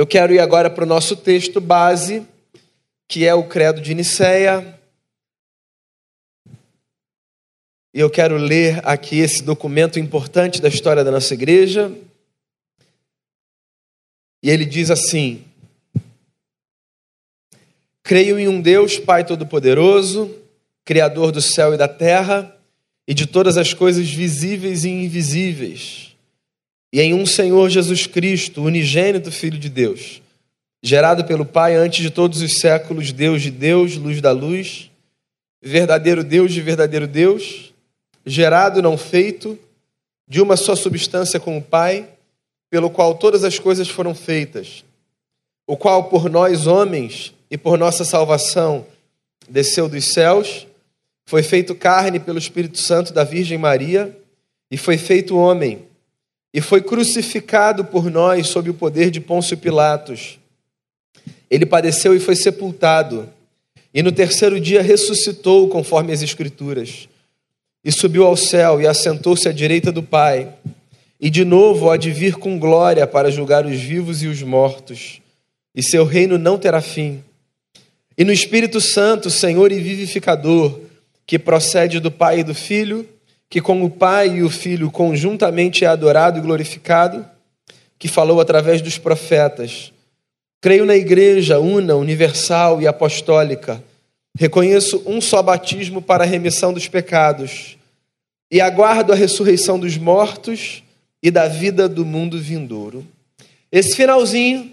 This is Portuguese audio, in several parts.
Eu quero ir agora para o nosso texto base, que é o Credo de Nicéia. E eu quero ler aqui esse documento importante da história da nossa igreja. E ele diz assim: Creio em um Deus, Pai Todo-Poderoso, Criador do céu e da terra e de todas as coisas visíveis e invisíveis, e em um Senhor Jesus Cristo, unigênito Filho de Deus, gerado pelo Pai antes de todos os séculos, Deus de Deus, luz da luz, verdadeiro Deus de verdadeiro Deus, gerado, não feito, de uma só substância com o Pai, pelo qual todas as coisas foram feitas, o qual por nós homens e por nossa salvação desceu dos céus, foi feito carne pelo Espírito Santo da Virgem Maria e foi feito homem e foi crucificado por nós sob o poder de Pôncio Pilatos. Ele padeceu e foi sepultado, e no terceiro dia ressuscitou, conforme as Escrituras, e subiu ao céu e assentou-se à direita do Pai, e de novo há de vir com glória para julgar os vivos e os mortos, e seu reino não terá fim. E no Espírito Santo, Senhor e vivificador, que procede do Pai e do Filho, que com o Pai e o Filho conjuntamente é adorado e glorificado, que falou através dos profetas. Creio na Igreja una, universal e apostólica. Reconheço um só batismo para a remissão dos pecados e aguardo a ressurreição dos mortos e da vida do mundo vindouro. Esse finalzinho,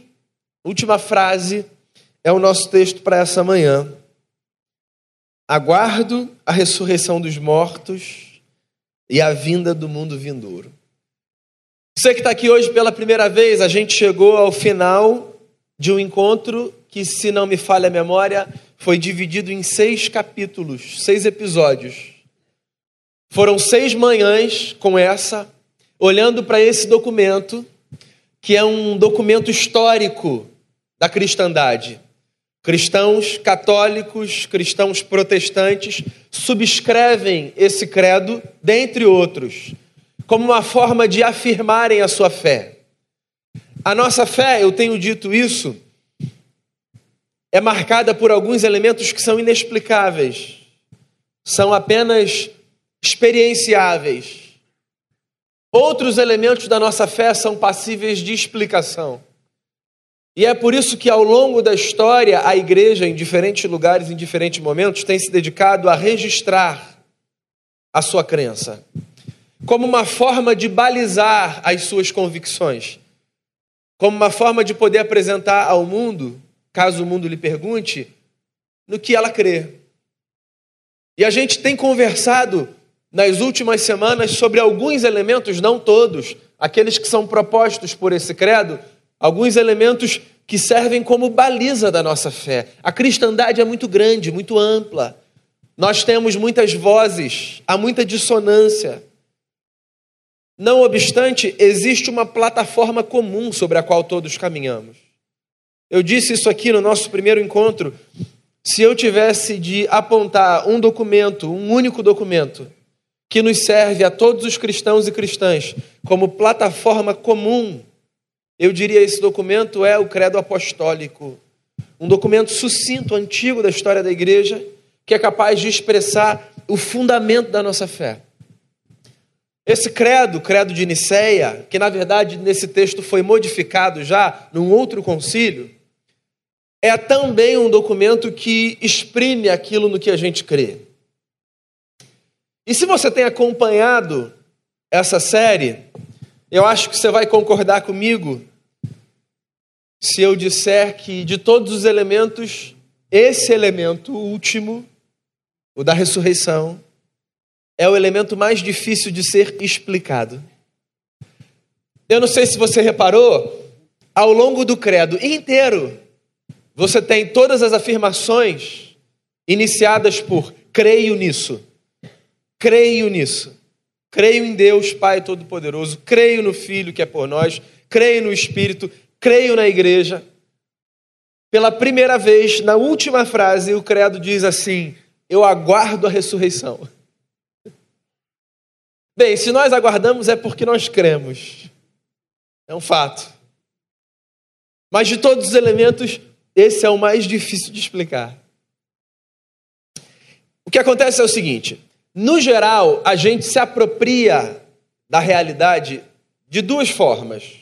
última frase, é o nosso texto para essa manhã. Aguardo a ressurreição dos mortos e a vinda do mundo vindouro. Você que está aqui hoje pela primeira vez, a gente chegou ao final de um encontro que, se não me falha a memória, foi dividido em seis capítulos, seis episódios. Foram seis manhãs com essa, olhando para esse documento, que é um documento histórico da cristandade. Cristãos católicos, cristãos protestantes subscrevem esse credo, dentre outros, como uma forma de afirmarem a sua fé. A nossa fé, eu tenho dito isso, é marcada por alguns elementos que são inexplicáveis, são apenas experienciáveis. Outros elementos da nossa fé são passíveis de explicação. E é por isso que ao longo da história a igreja, em diferentes lugares, em diferentes momentos, tem se dedicado a registrar a sua crença, como uma forma de balizar as suas convicções, como uma forma de poder apresentar ao mundo, caso o mundo lhe pergunte, no que ela crê. E a gente tem conversado nas últimas semanas sobre alguns elementos, não todos, aqueles que são propostos por esse credo, alguns elementos que servem como baliza da nossa fé. A cristandade é muito grande, muito ampla. Nós temos muitas vozes, há muita dissonância. Não obstante, existe uma plataforma comum sobre a qual todos caminhamos. Eu disse isso aqui no nosso primeiro encontro. Se eu tivesse de apontar um documento, um único documento, que nos serve a todos os cristãos e cristãs como plataforma comum eu diria esse documento é o Credo Apostólico, um documento sucinto, antigo da história da igreja, que é capaz de expressar o fundamento da nossa fé. Esse credo, credo de Nicéia, que na verdade nesse texto foi modificado já num outro concílio, é também um documento que exprime aquilo no que a gente crê. E se você tem acompanhado essa série, eu acho que você vai concordar comigo se eu disser que de todos os elementos, esse elemento último, o da ressurreição, é o elemento mais difícil de ser explicado. Eu não sei se você reparou, ao longo do credo inteiro, você tem todas as afirmações iniciadas por creio nisso, creio nisso. Creio em Deus, Pai Todo-Poderoso, creio no Filho que é por nós, creio no Espírito, creio na igreja. Pela primeira vez, na última frase, o credo diz assim: Eu aguardo a ressurreição. Bem, se nós aguardamos é porque nós cremos. É um fato. Mas de todos os elementos, esse é o mais difícil de explicar. O que acontece é o seguinte: no geral, a gente se apropria da realidade de duas formas.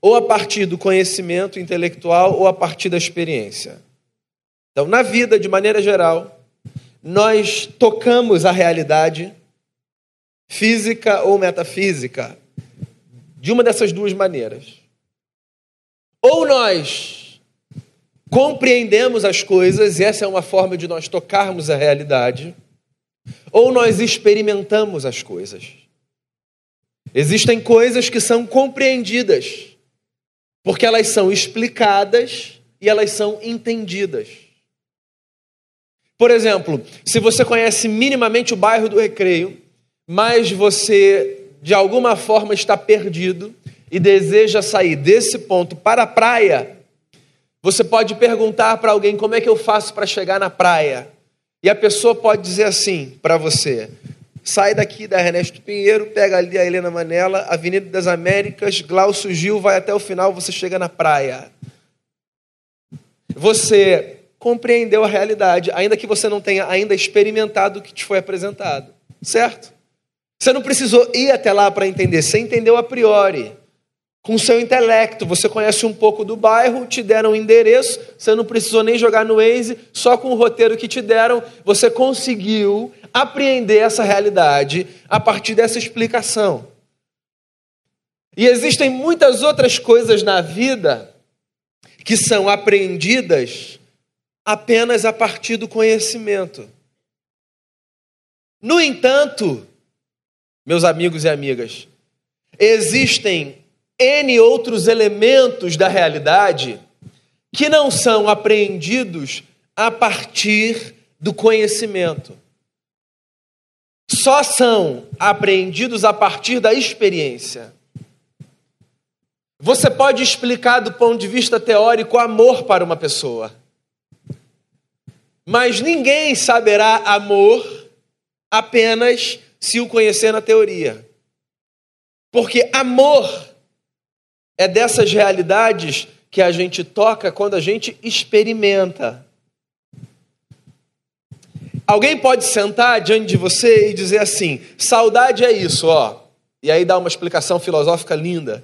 Ou a partir do conhecimento intelectual ou a partir da experiência. Então, na vida, de maneira geral, nós tocamos a realidade física ou metafísica de uma dessas duas maneiras. Ou nós compreendemos as coisas, e essa é uma forma de nós tocarmos a realidade, ou nós experimentamos as coisas. Existem coisas que são compreendidas, porque elas são explicadas e elas são entendidas. Por exemplo, se você conhece minimamente o bairro do Recreio, mas você de alguma forma está perdido e deseja sair desse ponto para a praia, você pode perguntar para alguém como é que eu faço para chegar na praia. E a pessoa pode dizer assim para você: sai daqui da Ernesto Pinheiro, pega ali a Helena Manela, Avenida das Américas, Glaucio Gil, vai até o final, você chega na praia. Você compreendeu a realidade, ainda que você não tenha ainda experimentado o que te foi apresentado, certo? Você não precisou ir até lá para entender, você entendeu a priori. Com seu intelecto, você conhece um pouco do bairro, te deram um endereço, você não precisou nem jogar no Waze, só com o roteiro que te deram, você conseguiu apreender essa realidade a partir dessa explicação. E existem muitas outras coisas na vida que são aprendidas apenas a partir do conhecimento. No entanto, meus amigos e amigas, existem N outros elementos da realidade que não são apreendidos a partir do conhecimento. Só são apreendidos a partir da experiência. Você pode explicar do ponto de vista teórico amor para uma pessoa. Mas ninguém saberá amor apenas se o conhecer na teoria. Porque amor é dessas realidades que a gente toca quando a gente experimenta. Alguém pode sentar diante de você e dizer assim: saudade é isso, ó. E aí dá uma explicação filosófica linda.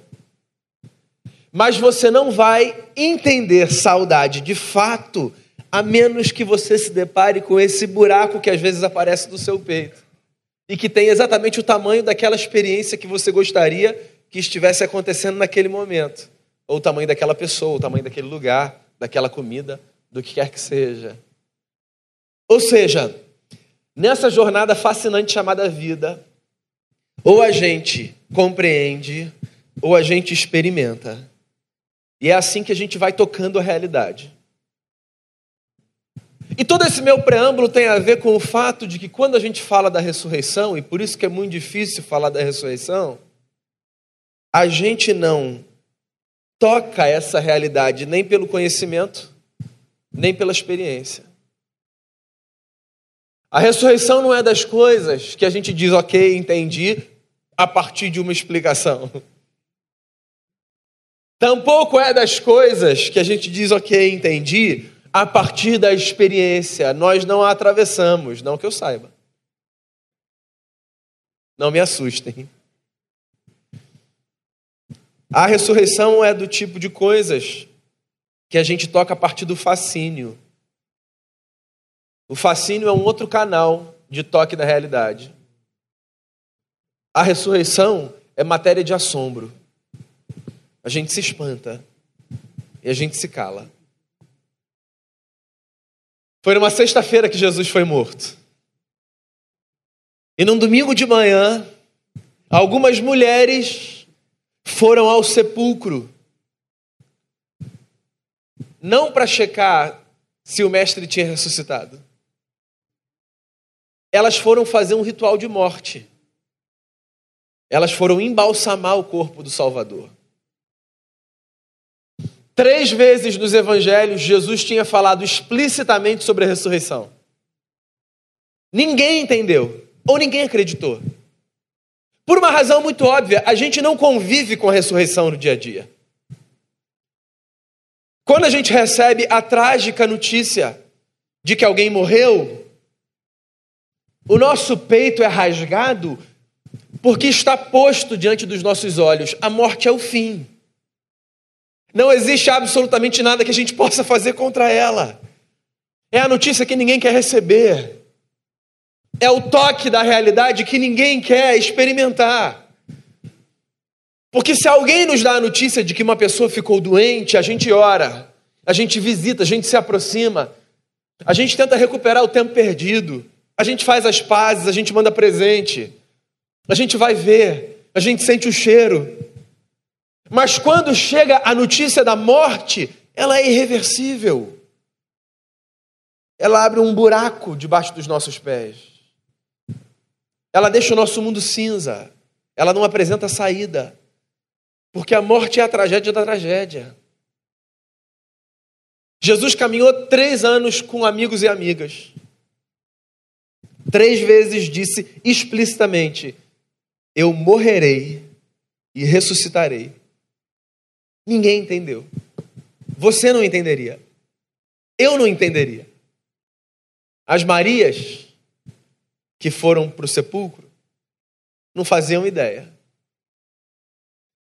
Mas você não vai entender saudade de fato, a menos que você se depare com esse buraco que às vezes aparece no seu peito e que tem exatamente o tamanho daquela experiência que você gostaria que estivesse acontecendo naquele momento, ou o tamanho daquela pessoa, o tamanho daquele lugar, daquela comida, do que quer que seja. Ou seja, nessa jornada fascinante chamada vida, ou a gente compreende, ou a gente experimenta. E é assim que a gente vai tocando a realidade. E todo esse meu preâmbulo tem a ver com o fato de que quando a gente fala da ressurreição, e por isso que é muito difícil falar da ressurreição, a gente não toca essa realidade nem pelo conhecimento, nem pela experiência. A ressurreição não é das coisas que a gente diz, ok, entendi, a partir de uma explicação. Tampouco é das coisas que a gente diz, ok, entendi, a partir da experiência. Nós não a atravessamos, não que eu saiba. Não me assustem. A ressurreição é do tipo de coisas que a gente toca a partir do fascínio. O fascínio é um outro canal de toque da realidade. A ressurreição é matéria de assombro. A gente se espanta e a gente se cala. Foi numa sexta-feira que Jesus foi morto. E num domingo de manhã, algumas mulheres foram ao sepulcro, não para checar se o mestre tinha ressuscitado. Elas foram fazer um ritual de morte. Elas foram embalsamar o corpo do Salvador. Três vezes nos evangelhos, Jesus tinha falado explicitamente sobre a ressurreição. Ninguém entendeu, ou ninguém acreditou. Por uma razão muito óbvia, a gente não convive com a ressurreição no dia a dia. Quando a gente recebe a trágica notícia de que alguém morreu, o nosso peito é rasgado porque está posto diante dos nossos olhos: a morte é o fim. Não existe absolutamente nada que a gente possa fazer contra ela. É a notícia que ninguém quer receber. É o toque da realidade que ninguém quer experimentar. Porque se alguém nos dá a notícia de que uma pessoa ficou doente, a gente ora, a gente visita, a gente se aproxima, a gente tenta recuperar o tempo perdido, a gente faz as pazes, a gente manda presente, a gente vai ver, a gente sente o cheiro. Mas quando chega a notícia da morte, ela é irreversível. Ela abre um buraco debaixo dos nossos pés. Ela deixa o nosso mundo cinza. Ela não apresenta saída. Porque a morte é a tragédia da tragédia. Jesus caminhou três anos com amigos e amigas. Três vezes disse explicitamente: Eu morrerei e ressuscitarei. Ninguém entendeu. Você não entenderia. Eu não entenderia. As Marias que foram para o sepulcro não faziam ideia.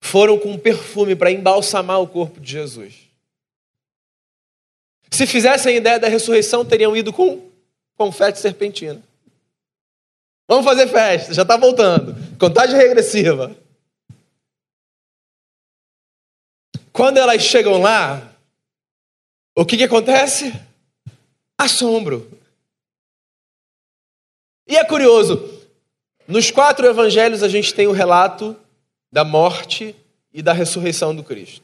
Foram com perfume para embalsamar o corpo de Jesus. Se fizessem ideia da ressurreição, teriam ido com confete serpentina. Vamos fazer festa, já está voltando. Contagem regressiva. Quando elas chegam lá, o que, que acontece? Assombro. E é curioso, nos quatro evangelhos a gente tem o relato da morte e da ressurreição do Cristo.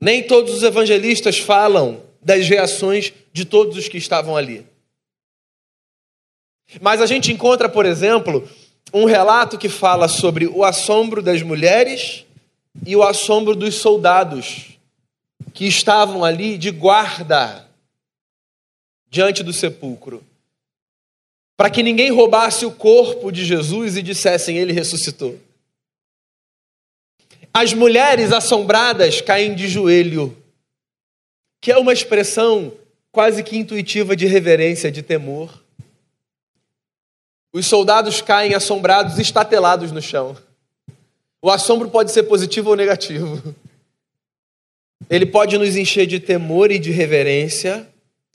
Nem todos os evangelistas falam das reações de todos os que estavam ali. Mas a gente encontra, por exemplo, um relato que fala sobre o assombro das mulheres e o assombro dos soldados que estavam ali de guarda diante do sepulcro. Para que ninguém roubasse o corpo de Jesus e dissessem ele ressuscitou. As mulheres assombradas caem de joelho, que é uma expressão quase que intuitiva de reverência, de temor. Os soldados caem assombrados, estatelados no chão. O assombro pode ser positivo ou negativo. Ele pode nos encher de temor e de reverência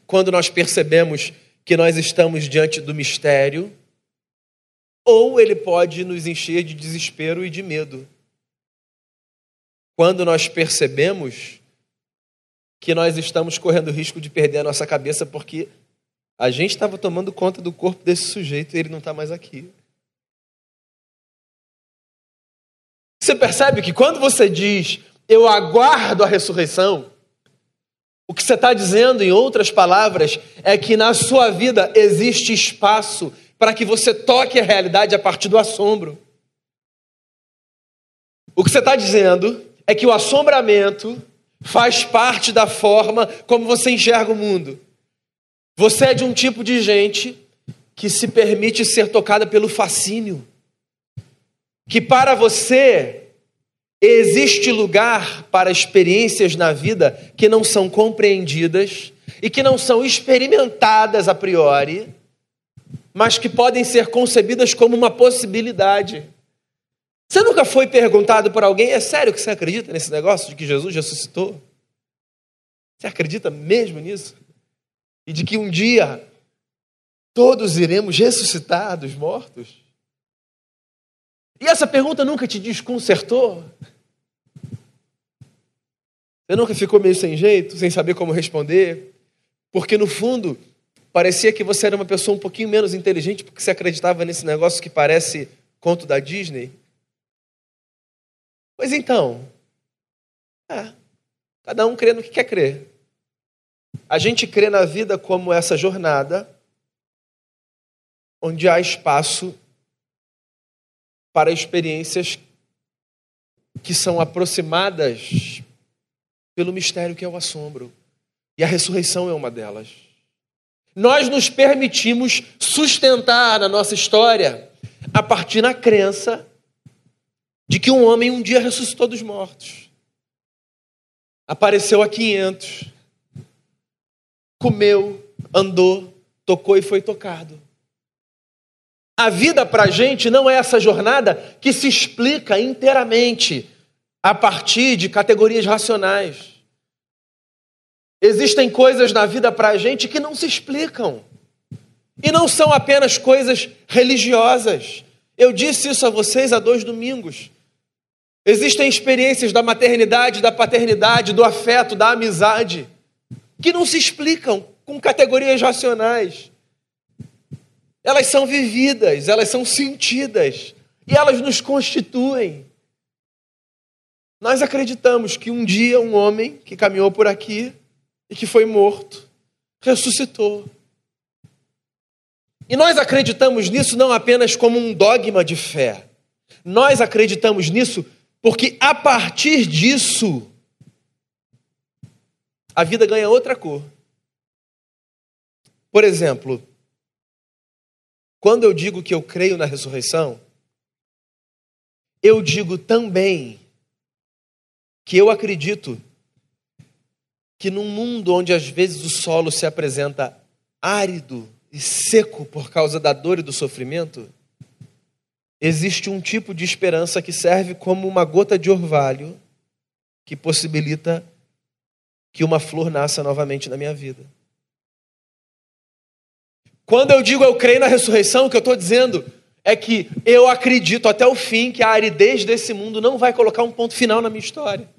quando nós percebemos que nós estamos diante do mistério, ou ele pode nos encher de desespero e de medo quando nós percebemos que nós estamos correndo risco de perder a nossa cabeça porque a gente estava tomando conta do corpo desse sujeito e ele não está mais aqui. Você percebe que quando você diz eu aguardo a ressurreição, o que você está dizendo, em outras palavras, é que na sua vida existe espaço para que você toque a realidade a partir do assombro. O que você está dizendo é que o assombramento faz parte da forma como você enxerga o mundo. Você é de um tipo de gente que se permite ser tocada pelo fascínio. Que para você existe lugar para experiências na vida que não são compreendidas e que não são experimentadas a priori, mas que podem ser concebidas como uma possibilidade. Você nunca foi perguntado por alguém: é sério que você acredita nesse negócio de que Jesus ressuscitou? Você acredita mesmo nisso? E de que um dia todos iremos ressuscitar dos mortos? E essa pergunta nunca te desconcertou? Você nunca ficou meio sem jeito, sem saber como responder? Porque no fundo, parecia que você era uma pessoa um pouquinho menos inteligente porque você acreditava nesse negócio que parece conto da Disney? Pois então, é, cada um crê no que quer crer. A gente crê na vida como essa jornada onde há espaço para experiências que são aproximadas pelo mistério que é o assombro. E a ressurreição é uma delas. Nós nos permitimos sustentar na nossa história a partir da crença de que um homem um dia ressuscitou dos mortos. apareceu a 500, comeu, andou, tocou e foi tocado. A vida para a gente não é essa jornada que se explica inteiramente a partir de categorias racionais. Existem coisas na vida para a gente que não se explicam. E não são apenas coisas religiosas. Eu disse isso a vocês há dois domingos. Existem experiências da maternidade, da paternidade, do afeto, da amizade, que não se explicam com categorias racionais. Elas são vividas, elas são sentidas e elas nos constituem. Nós acreditamos que um dia um homem que caminhou por aqui e que foi morto ressuscitou. E nós acreditamos nisso não apenas como um dogma de fé. Nós acreditamos nisso porque a partir disso a vida ganha outra cor. Por exemplo, quando eu digo que eu creio na ressurreição, eu digo também que eu acredito que num mundo onde às vezes o solo se apresenta árido e seco por causa da dor e do sofrimento, existe um tipo de esperança que serve como uma gota de orvalho que possibilita que uma flor nasça novamente na minha vida. Quando eu digo eu creio na ressurreição, o que eu estou dizendo é que eu acredito até o fim que a aridez desse mundo não vai colocar um ponto final na minha história.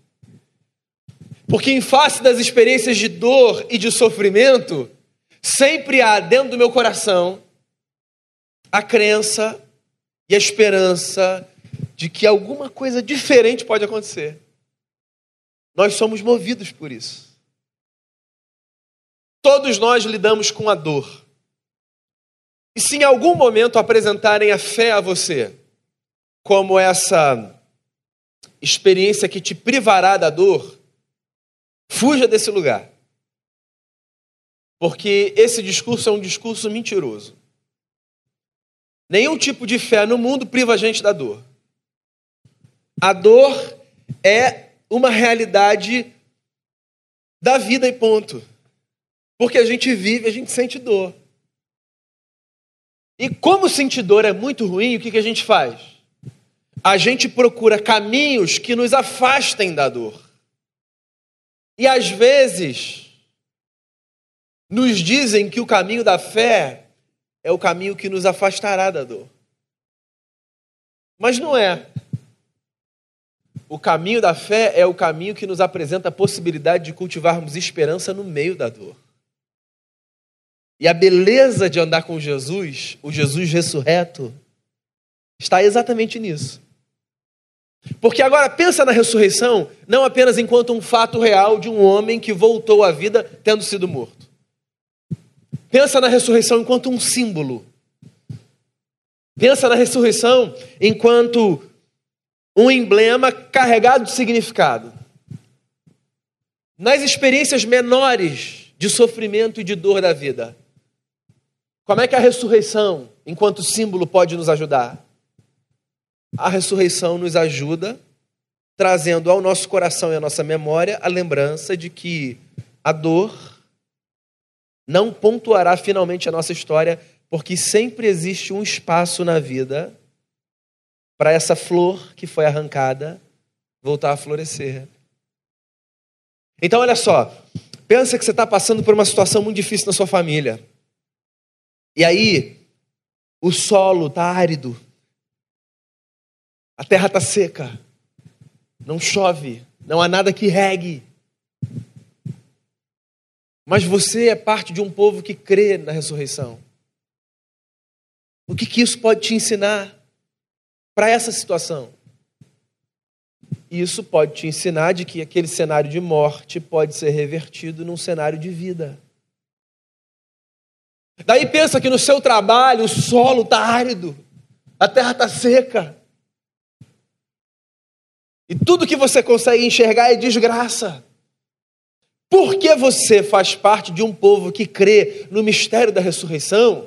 Porque em face das experiências de dor e de sofrimento, sempre há dentro do meu coração a crença e a esperança de que alguma coisa diferente pode acontecer. Nós somos movidos por isso. Todos nós lidamos com a dor. E se em algum momento apresentarem a fé a você como essa experiência que te privará da dor, fuja desse lugar. Porque esse discurso é um discurso mentiroso. Nenhum tipo de fé no mundo priva a gente da dor. A dor é uma realidade da vida e ponto. Porque a gente vive, a gente sente dor. E como sentir dor é muito ruim, o que, a gente faz? A gente procura caminhos que nos afastem da dor. E às vezes, nos dizem que o caminho da fé é o caminho que nos afastará da dor. Mas não é. O caminho da fé é o caminho que nos apresenta a possibilidade de cultivarmos esperança no meio da dor. E a beleza de andar com Jesus, o Jesus ressurreto, está exatamente nisso. Porque agora pensa na ressurreição não apenas enquanto um fato real de um homem que voltou à vida tendo sido morto. Pensa na ressurreição enquanto um símbolo. Pensa na ressurreição enquanto um emblema carregado de significado. Nas experiências menores de sofrimento e de dor da vida. Como é que a ressurreição, enquanto símbolo, pode nos ajudar? A ressurreição nos ajuda trazendo ao nosso coração e à nossa memória a lembrança de que a dor não pontuará finalmente a nossa história, porque sempre existe um espaço na vida para essa flor que foi arrancada voltar a florescer. Então, olha só, pensa que você está passando por uma situação muito difícil na sua família. E aí, o solo está árido, a terra está seca, não chove, não há nada que regue. Mas você é parte de um povo que crê na ressurreição. O que, que isso pode te ensinar para essa situação? Isso pode te ensinar de que aquele cenário de morte pode ser revertido num cenário de vida. Daí pensa que no seu trabalho o solo está árido, a terra está seca. E tudo que você consegue enxergar é desgraça. Porque você faz parte de um povo que crê no mistério da ressurreição,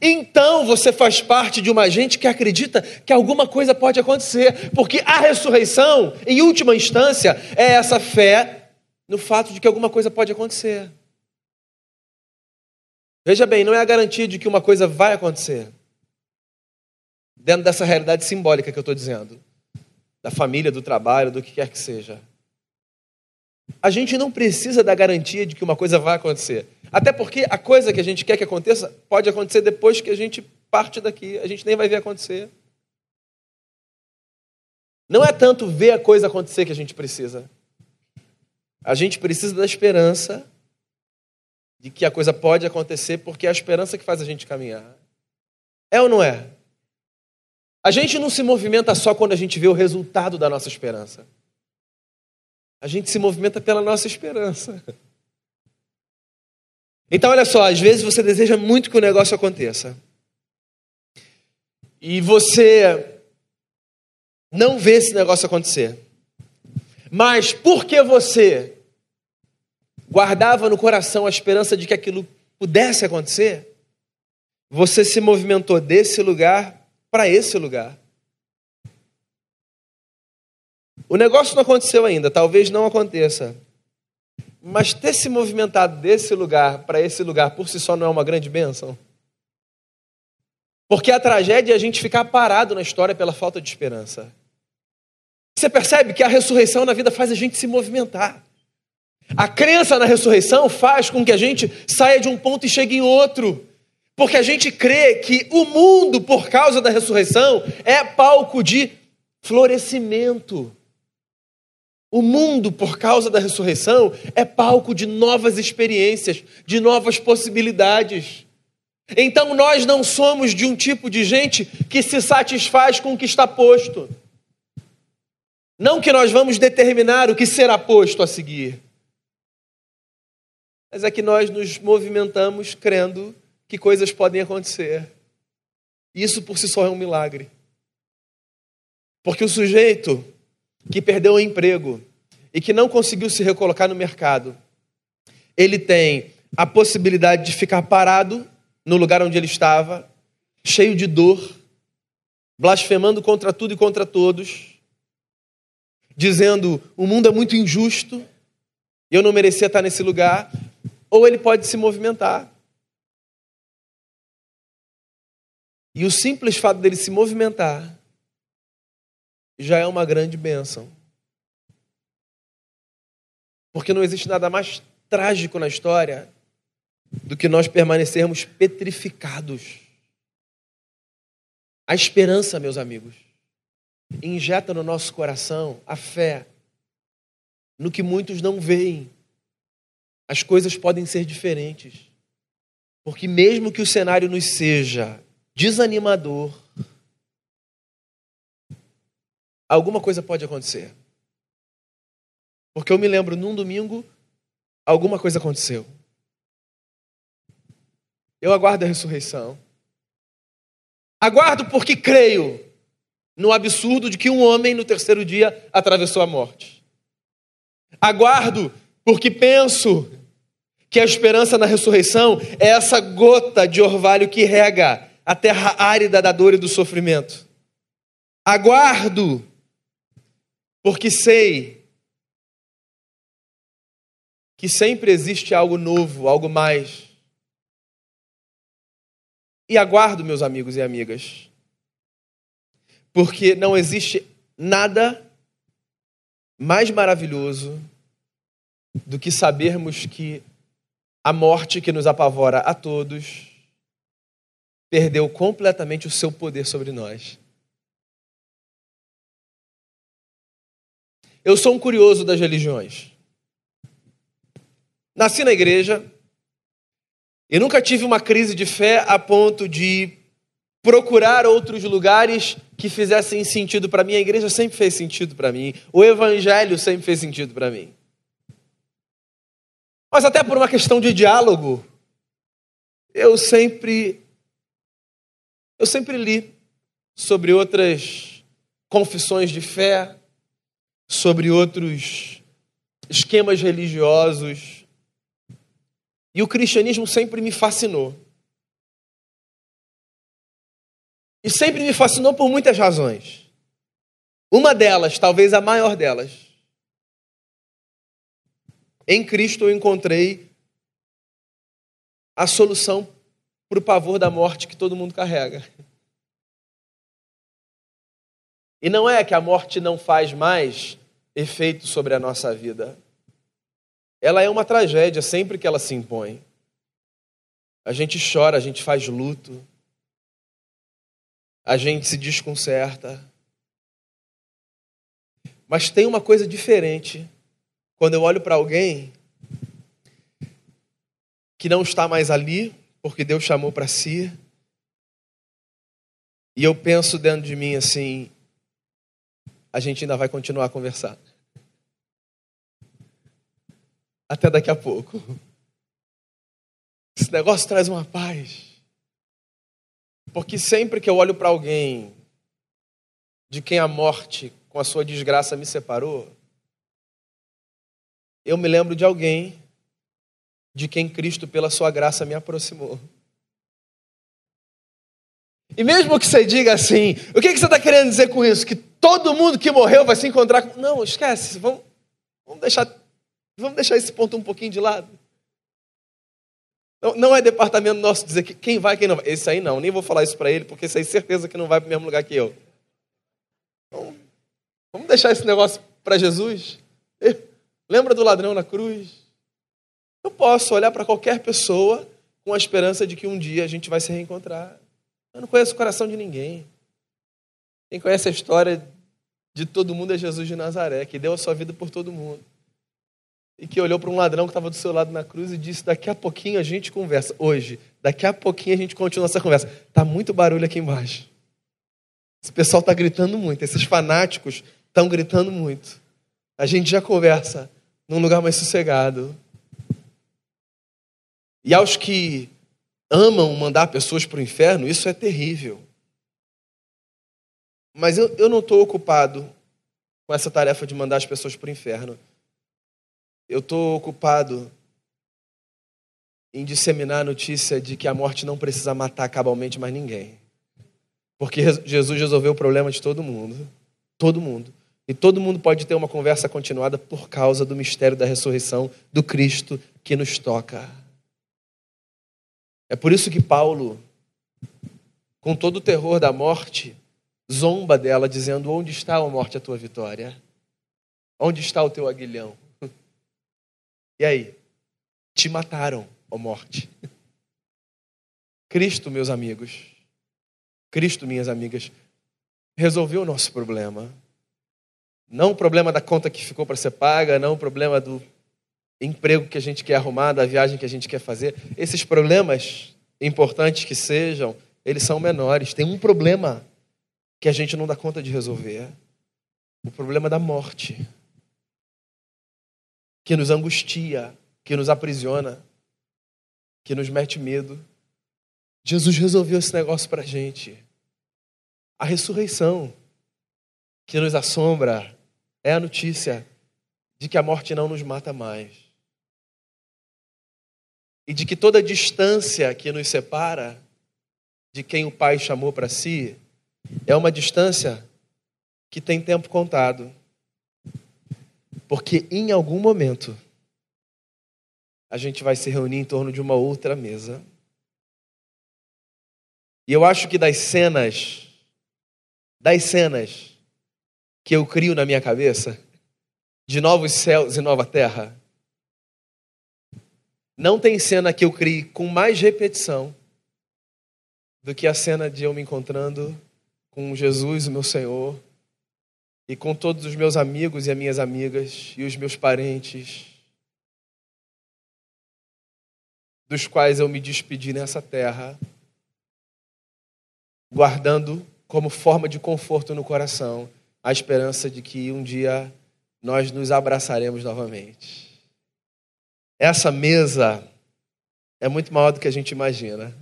então você faz parte de uma gente que acredita que alguma coisa pode acontecer, porque a ressurreição, em última instância, é essa fé no fato de que alguma coisa pode acontecer. Veja bem, não é a garantia de que uma coisa vai acontecer. Dentro dessa realidade simbólica que eu estou dizendo, da família, do trabalho, do que quer que seja. A gente não precisa da garantia de que uma coisa vai acontecer. Até porque a coisa que a gente quer que aconteça pode acontecer depois que a gente parte daqui. A gente nem vai ver acontecer. Não é tanto ver a coisa acontecer que a gente precisa. A gente precisa da esperança de que a coisa pode acontecer, porque é a esperança que faz a gente caminhar. É ou não é? A gente não se movimenta só quando a gente vê o resultado da nossa esperança. A gente se movimenta pela nossa esperança. Então, olha só, às vezes você deseja muito que o negócio aconteça. E você não vê esse negócio acontecer. Mas porque você guardava no coração a esperança de que aquilo pudesse acontecer, você se movimentou desse lugar para esse lugar. O negócio não aconteceu ainda, talvez não aconteça. Mas ter se movimentado desse lugar para esse lugar por si só não é uma grande bênção? Porque a tragédia é a gente ficar parado na história pela falta de esperança. Você percebe que a ressurreição na vida faz a gente se movimentar. A crença na ressurreição faz com que a gente saia de um ponto e chegue em outro. Porque a gente crê que o mundo, por causa da ressurreição, é palco de florescimento. O mundo, por causa da ressurreição, é palco de novas experiências, de novas possibilidades. Então nós não somos de um tipo de gente que se satisfaz com o que está posto. Não que nós vamos determinar o que será posto a seguir, mas é que nós nos movimentamos crendo que coisas podem acontecer. Isso por si só é um milagre. Porque o sujeito que perdeu o emprego e que não conseguiu se recolocar no mercado, ele tem a possibilidade de ficar parado no lugar onde ele estava, cheio de dor, blasfemando contra tudo e contra todos, dizendo: o mundo é muito injusto, eu não merecia estar nesse lugar, ou ele pode se movimentar. E o simples fato dele se movimentar já é uma grande bênção. Porque não existe nada mais trágico na história do que nós permanecermos petrificados. A esperança, meus amigos, injeta no nosso coração a fé no que muitos não veem. As coisas podem ser diferentes. Porque, mesmo que o cenário nos seja desanimador, alguma coisa pode acontecer. Porque eu me lembro, num domingo, alguma coisa aconteceu. Eu aguardo a ressurreição. Aguardo porque creio no absurdo de que um homem no terceiro dia atravessou a morte. Aguardo porque penso que a esperança na ressurreição é essa gota de orvalho que rega a terra árida da dor e do sofrimento. Aguardo, porque sei que sempre existe algo novo, algo mais. E aguardo, meus amigos e amigas, porque não existe nada mais maravilhoso do que sabermos que a morte que nos apavora a todos perdeu completamente o seu poder sobre nós. Eu sou um curioso das religiões. Nasci na igreja e nunca tive uma crise de fé a ponto de procurar outros lugares que fizessem sentido para mim. A igreja sempre fez sentido para mim. O evangelho sempre fez sentido para mim. Mas até por uma questão de diálogo, eu sempre eu sempre li sobre outras confissões de fé, sobre outros esquemas religiosos. E o cristianismo sempre me fascinou. e sempre me fascinou por muitas razões. Uma delas, talvez a maior delas, em Cristo eu encontrei a solução para o pavor da morte que todo mundo carrega. E não é que a morte não faz mais efeito sobre a nossa vida. Ela é uma tragédia sempre que ela se impõe. A gente chora, a gente faz luto, a gente se desconcerta. Mas tem uma coisa diferente quando eu olho para alguém que não está mais ali, porque Deus chamou para si, e eu penso dentro de mim assim: a gente ainda vai continuar a conversar. Até daqui a pouco. Esse negócio traz uma paz. Porque sempre que eu olho para alguém de quem a morte, com a sua desgraça, me separou, eu me lembro de alguém de quem Cristo, pela sua graça, me aproximou. E mesmo que você diga assim, o que você está querendo dizer com isso? Que todo mundo que morreu vai se encontrar com. Não, esquece, vamos, vamos, deixar, vamos deixar esse ponto um pouquinho de lado. Não, não é departamento nosso dizer que quem vai, quem não vai. Esse aí não, nem vou falar isso para ele, porque esse aí certeza que não vai para o mesmo lugar que eu. Então, vamos deixar esse negócio para Jesus? Lembra do ladrão na cruz? Eu posso olhar para qualquer pessoa com a esperança de que um dia a gente vai se reencontrar. Eu não conheço o coração de ninguém. Quem conhece a história de todo mundo é Jesus de Nazaré, que deu a sua vida por todo mundo e que olhou para um ladrão que estava do seu lado na cruz e disse: Daqui a pouquinho a gente conversa. Hoje, daqui a pouquinho a gente continua essa conversa. Está muito barulho aqui embaixo. Esse pessoal está gritando muito, esses fanáticos estão gritando muito. A gente já conversa num lugar mais sossegado. E aos que amam mandar pessoas para o inferno, isso é terrível. Mas eu, eu não estou ocupado com essa tarefa de mandar as pessoas para o inferno eu estou ocupado em disseminar a notícia de que a morte não precisa matar cabalmente mais ninguém. Porque Jesus resolveu o problema de todo mundo. Todo mundo. E todo mundo pode ter uma conversa continuada por causa do mistério da ressurreição do Cristo que nos toca. É por isso que Paulo, com todo o terror da morte, zomba dela, dizendo: Onde está, a morte, a tua vitória? Onde está o teu aguilhão? E aí? Te mataram, ó morte. Cristo, meus amigos, Cristo, minhas amigas, resolveu o nosso problema. Não o problema da conta que ficou para ser paga, não o problema do emprego que a gente quer arrumar, da viagem que a gente quer fazer. Esses problemas, importantes que sejam, eles são menores. Tem um problema que a gente não dá conta de resolver: o problema da morte que nos angustia, que nos aprisiona, que nos mete medo. Jesus resolveu esse negócio para a gente. A ressurreição que nos assombra é a notícia de que a morte não nos mata mais. E de que toda distância que nos separa de quem o Pai chamou para si é uma distância que tem tempo contado. Porque em algum momento a gente vai se reunir em torno de uma outra mesa. E eu acho que das cenas, das cenas que eu crio na minha cabeça, de novos céus e nova terra, não tem cena que eu crie com mais repetição do que a cena de eu me encontrando com Jesus, o meu Senhor, e com todos os meus amigos e as minhas amigas e os meus parentes, dos quais eu me despedi nessa terra, guardando como forma de conforto no coração a esperança de que um dia nós nos abraçaremos novamente. Essa mesa é muito maior do que a gente imagina.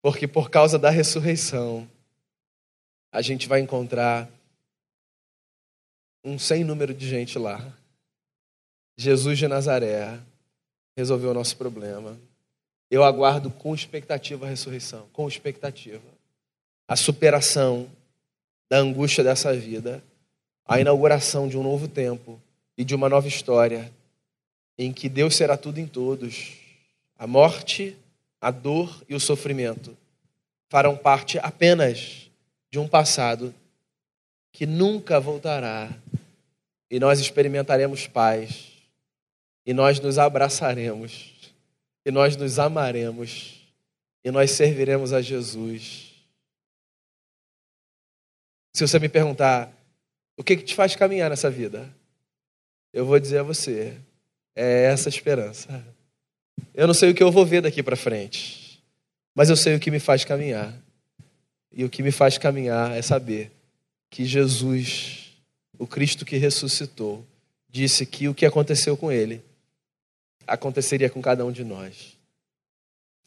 Porque por causa da ressurreição, a gente vai encontrar um sem número de gente lá. Jesus de Nazaré resolveu o nosso problema. Eu aguardo com expectativa a ressurreição, com expectativa. a superação da angústia dessa vida, a inauguração de um novo tempo e de uma nova história em que Deus será tudo em todos. A morte, a dor e o sofrimento farão parte apenas de um passado que nunca voltará. E nós experimentaremos paz, e nós nos abraçaremos, e nós nos amaremos, e nós serviremos a Jesus. Se você me perguntar, o que, que te faz caminhar nessa vida? Eu vou dizer a você, é essa esperança. Eu não sei o que eu vou ver daqui para frente, mas eu sei o que me faz caminhar. E o que me faz caminhar é saber que Jesus, o Cristo que ressuscitou, disse que o que aconteceu com ele aconteceria com cada um de nós.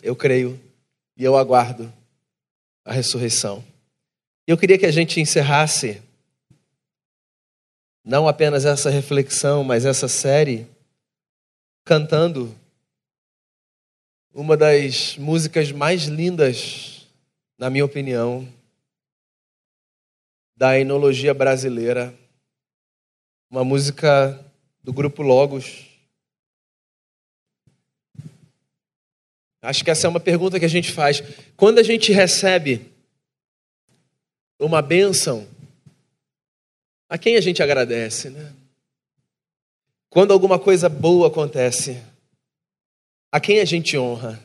Eu creio e eu aguardo a ressurreição. Eu queria que a gente encerrasse não apenas essa reflexão, mas essa série cantando uma das músicas mais lindas, na minha opinião, da enologia brasileira. Uma música do grupo Logos. Acho que essa é uma pergunta que a gente faz. Quando a gente recebe uma bênção, a quem a gente agradece, né? Quando alguma coisa boa acontece, a quem a gente honra?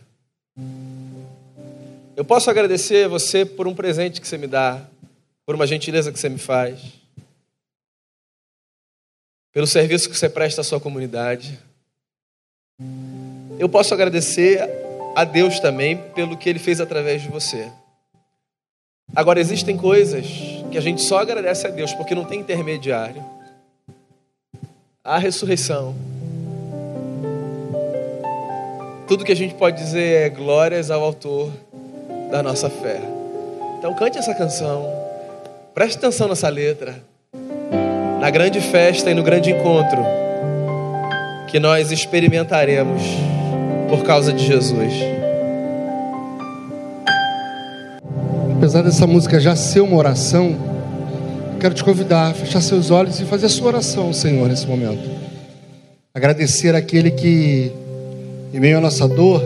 Eu posso agradecer a você por um presente que você me dá, por uma gentileza que você me faz, pelo serviço que você presta à sua comunidade. Eu posso agradecer a Deus também pelo que Ele fez através de você. Agora, existem coisas que a gente só agradece a Deus porque não tem intermediário. A ressurreição. Tudo que a gente pode dizer é glórias ao autor da nossa fé. Então cante essa canção. Preste atenção nessa letra. Na grande festa e no grande encontro que nós experimentaremos por causa de Jesus. apesar dessa música já ser uma oração, quero te convidar a fechar seus olhos e fazer a sua oração, Senhor, nesse momento. Agradecer aquele que, em meio à nossa dor,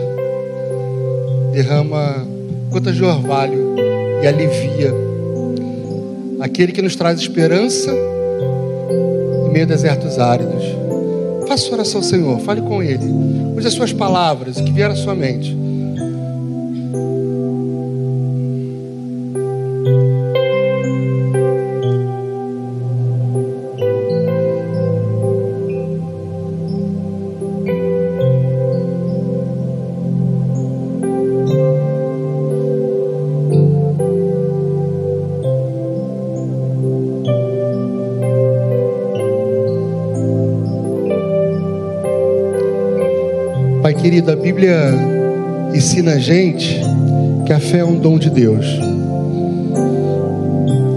derrama gotas de orvalho e alivia. Aquele que nos traz esperança em meio a desertos áridos. Faça oração, Senhor, fale com Ele. Use as suas palavras, o que vier à sua mente. Querido, a Bíblia ensina a gente que a fé é um dom de Deus.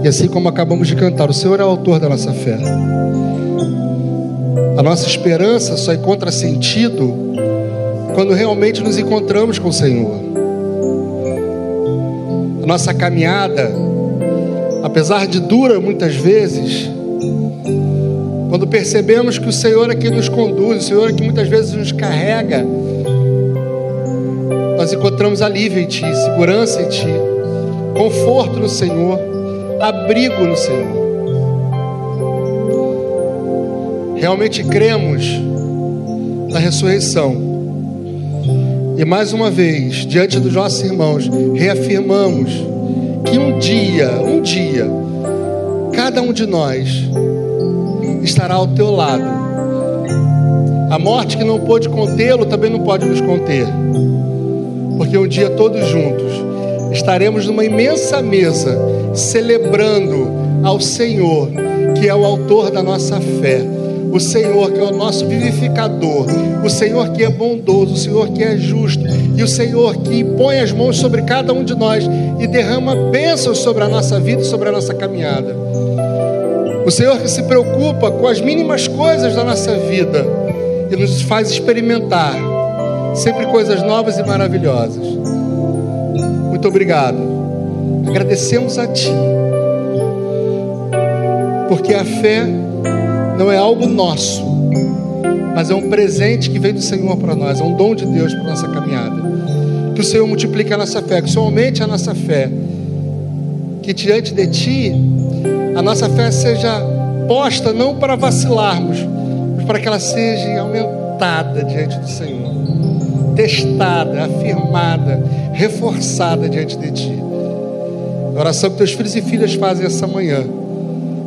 E assim como acabamos de cantar, o Senhor é o autor da nossa fé. A nossa esperança só encontra sentido quando realmente nos encontramos com o Senhor. A nossa caminhada, apesar de dura muitas vezes, quando percebemos que o Senhor é que nos conduz, o Senhor é que muitas vezes nos carrega, nós encontramos alívio em Ti, segurança em Ti, conforto no Senhor, abrigo no Senhor. Realmente cremos na ressurreição. E mais uma vez, diante dos nossos irmãos, reafirmamos que um dia, um dia, cada um de nós estará ao teu lado. A morte que não pôde contê-lo também não pode nos conter porque um dia todos juntos estaremos numa imensa mesa celebrando ao Senhor, que é o autor da nossa fé, o Senhor que é o nosso vivificador, o Senhor que é bondoso, o Senhor que é justo. E o Senhor que põe as mãos sobre cada um de nós e derrama bênçãos sobre a nossa vida e sobre a nossa caminhada. O Senhor que se preocupa com as mínimas coisas da nossa vida e nos faz experimentar sempre coisas novas e maravilhosas. Muito obrigado. Agradecemos a Ti, porque a fé não é algo nosso, mas é um presente que vem do Senhor para nós, é um dom de Deus para nossa caminhada. Que o Senhor multiplique a nossa fé, que o Senhor aumente a nossa fé, que diante de Ti a nossa fé seja posta não para vacilarmos, mas para que ela seja aumentada diante do Senhor, testada, afirmada, reforçada diante de Ti. A oração que teus filhos e filhas fazem essa manhã,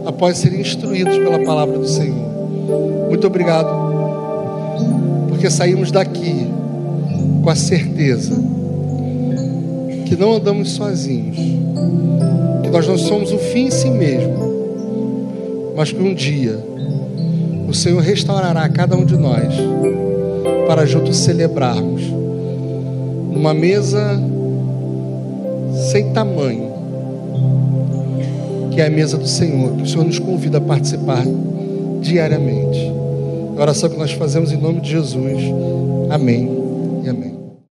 após serem instruídos pela palavra do Senhor. Muito obrigado, porque saímos daqui com a certeza que não andamos sozinhos, que nós não somos o fim em si mesmo, mas que um dia o Senhor restaurará cada um de nós para juntos celebrarmos numa mesa sem tamanho, que é a mesa do Senhor, que o Senhor nos convida a participar diariamente. A oração que nós fazemos em nome de Jesus. Amém.